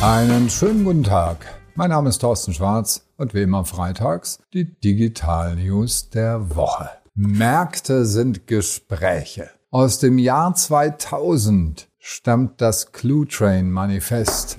Einen schönen guten Tag. Mein Name ist Thorsten Schwarz und wie immer freitags die Digital News der Woche. Märkte sind Gespräche. Aus dem Jahr 2000 stammt das Clue Train Manifest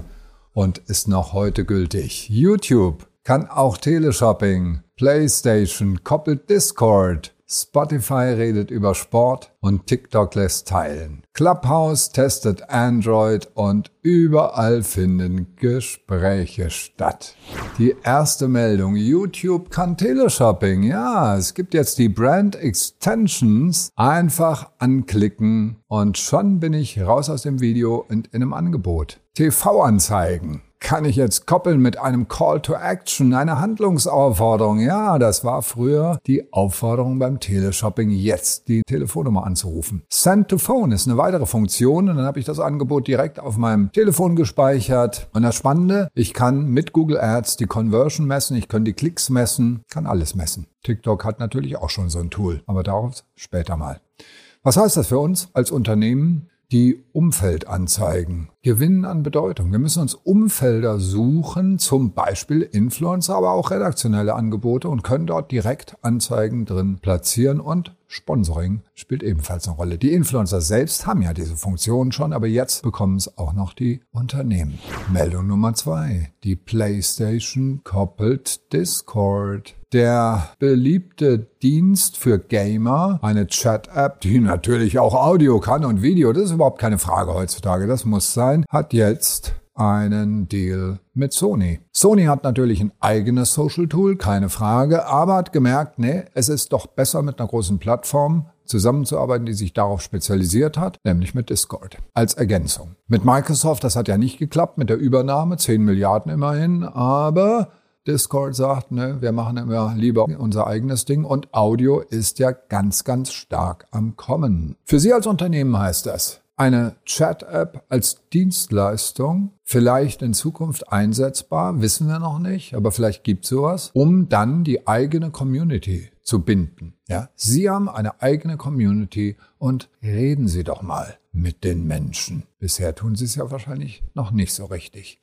und ist noch heute gültig. YouTube kann auch Teleshopping, PlayStation koppelt Discord, Spotify redet über Sport und TikTok lässt teilen. Clubhouse testet Android und überall finden Gespräche statt. Die erste Meldung. YouTube kann Teleshopping. Ja, es gibt jetzt die Brand Extensions. Einfach anklicken und schon bin ich raus aus dem Video und in einem Angebot. TV-Anzeigen kann ich jetzt koppeln mit einem Call to Action, eine Handlungsaufforderung. Ja, das war früher die Aufforderung beim Teleshopping, jetzt die Telefonnummer anzurufen. Send to Phone ist eine weitere Funktion und dann habe ich das Angebot direkt auf meinem Telefon gespeichert. Und das Spannende, ich kann mit Google Ads die Conversion messen, ich kann die Klicks messen, kann alles messen. TikTok hat natürlich auch schon so ein Tool, aber darauf später mal. Was heißt das für uns als Unternehmen? die Umfeldanzeigen gewinnen an Bedeutung. Wir müssen uns Umfelder suchen, zum Beispiel Influencer, aber auch redaktionelle Angebote und können dort direkt Anzeigen drin platzieren und Sponsoring spielt ebenfalls eine Rolle. Die Influencer selbst haben ja diese Funktion schon, aber jetzt bekommen es auch noch die Unternehmen. Meldung Nummer zwei. Die PlayStation koppelt Discord. Der beliebte Dienst für Gamer, eine Chat-App, die natürlich auch Audio kann und Video, das ist überhaupt keine Frage heutzutage, das muss sein, hat jetzt einen Deal mit Sony. Sony hat natürlich ein eigenes Social Tool, keine Frage, aber hat gemerkt, nee, es ist doch besser mit einer großen Plattform zusammenzuarbeiten, die sich darauf spezialisiert hat, nämlich mit Discord als Ergänzung. Mit Microsoft, das hat ja nicht geklappt mit der Übernahme, 10 Milliarden immerhin, aber Discord sagt, ne, wir machen immer lieber unser eigenes Ding und Audio ist ja ganz, ganz stark am Kommen. Für Sie als Unternehmen heißt das, eine Chat-App als Dienstleistung, vielleicht in Zukunft einsetzbar, wissen wir noch nicht, aber vielleicht gibt es sowas, um dann die eigene Community zu binden. Ja? Sie haben eine eigene Community und reden Sie doch mal mit den Menschen. Bisher tun Sie es ja wahrscheinlich noch nicht so richtig.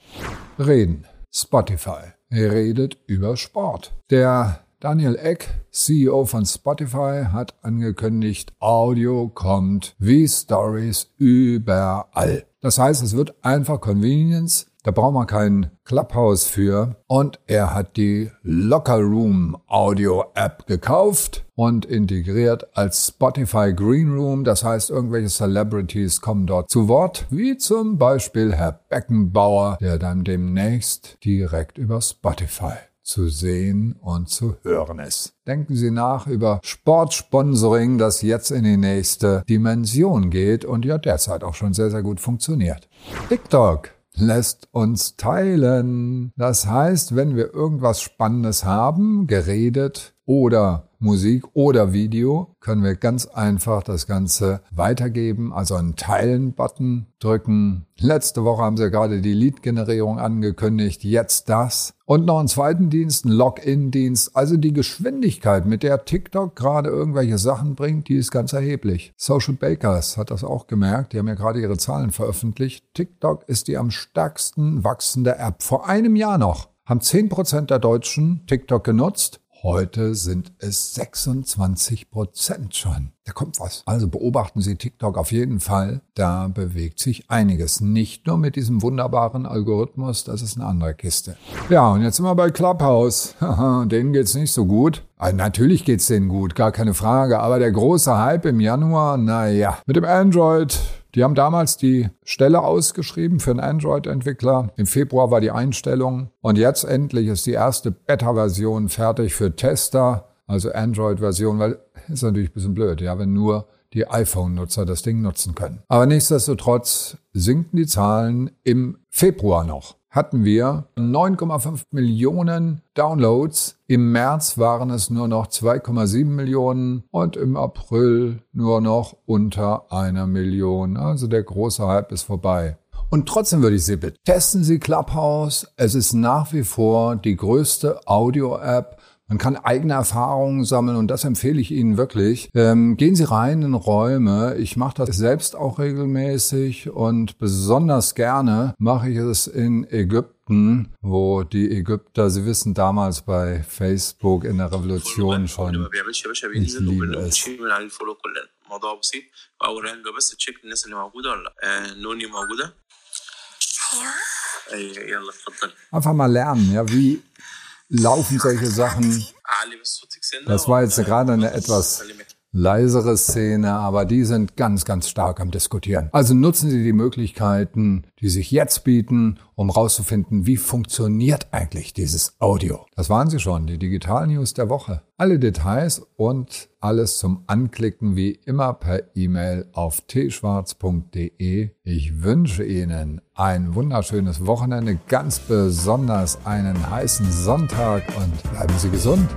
Reden. Spotify redet über Sport. Der Daniel Eck, CEO von Spotify, hat angekündigt, Audio kommt wie Stories überall. Das heißt, es wird einfach Convenience. Da braucht man kein Clubhouse für. Und er hat die Locker Room Audio App gekauft und integriert als Spotify Green Room. Das heißt, irgendwelche Celebrities kommen dort zu Wort, wie zum Beispiel Herr Beckenbauer, der dann demnächst direkt über Spotify zu sehen und zu hören ist. Denken Sie nach über Sportsponsoring, das jetzt in die nächste Dimension geht und ja derzeit auch schon sehr, sehr gut funktioniert. TikTok lässt uns teilen. Das heißt, wenn wir irgendwas Spannendes haben, geredet oder Musik oder Video, können wir ganz einfach das Ganze weitergeben, also einen Teilen-Button drücken. Letzte Woche haben sie gerade die Lead-Generierung angekündigt, jetzt das. Und noch einen zweiten Dienst, einen Login-Dienst. Also die Geschwindigkeit, mit der TikTok gerade irgendwelche Sachen bringt, die ist ganz erheblich. Social Bakers hat das auch gemerkt, die haben ja gerade ihre Zahlen veröffentlicht. TikTok ist die am stärksten wachsende App. Vor einem Jahr noch haben 10% der Deutschen TikTok genutzt. Heute sind es 26 Prozent schon. Da kommt was. Also beobachten Sie TikTok auf jeden Fall. Da bewegt sich einiges. Nicht nur mit diesem wunderbaren Algorithmus, das ist eine andere Kiste. Ja, und jetzt sind wir bei Clubhouse. denen geht's nicht so gut. Also natürlich geht's denen gut, gar keine Frage. Aber der große Hype im Januar, naja, mit dem Android die haben damals die Stelle ausgeschrieben für einen Android-Entwickler. Im Februar war die Einstellung. Und jetzt endlich ist die erste Beta-Version fertig für Tester, also Android-Version, weil ist natürlich ein bisschen blöd, ja, wenn nur die iPhone-Nutzer das Ding nutzen können. Aber nichtsdestotrotz sinken die Zahlen im Februar noch hatten wir 9,5 Millionen Downloads. Im März waren es nur noch 2,7 Millionen und im April nur noch unter einer Million. Also der große Hype ist vorbei. Und trotzdem würde ich Sie bitten, testen Sie Clubhouse. Es ist nach wie vor die größte Audio-App Man kann eigene Erfahrungen sammeln und das empfehle ich Ihnen wirklich. Ähm, gehen Sie rein in Räume. Ich mache das selbst auch regelmäßig und besonders gerne mache ich es in Ägypten, wo die Ägypter, Sie wissen damals bei Facebook in der Revolution schon, ich liebe es. موضوع بسيط واول حاجه بس تشيك الناس اللي موجوده ولا لا آه نوني موجوده ايوه ايوه يلا اتفضل einfach mal lernen ja wie laufen solche Sachen. Das war jetzt gerade eine etwas leisere Szene, aber die sind ganz, ganz stark am Diskutieren. Also nutzen Sie die Möglichkeiten, die sich jetzt bieten, um rauszufinden, wie funktioniert eigentlich dieses Audio. Das waren sie schon, die Digital News der Woche. Alle Details und alles zum Anklicken wie immer per E-Mail auf tschwarz.de. Ich wünsche Ihnen ein wunderschönes Wochenende, ganz besonders einen heißen Sonntag und bleiben Sie gesund.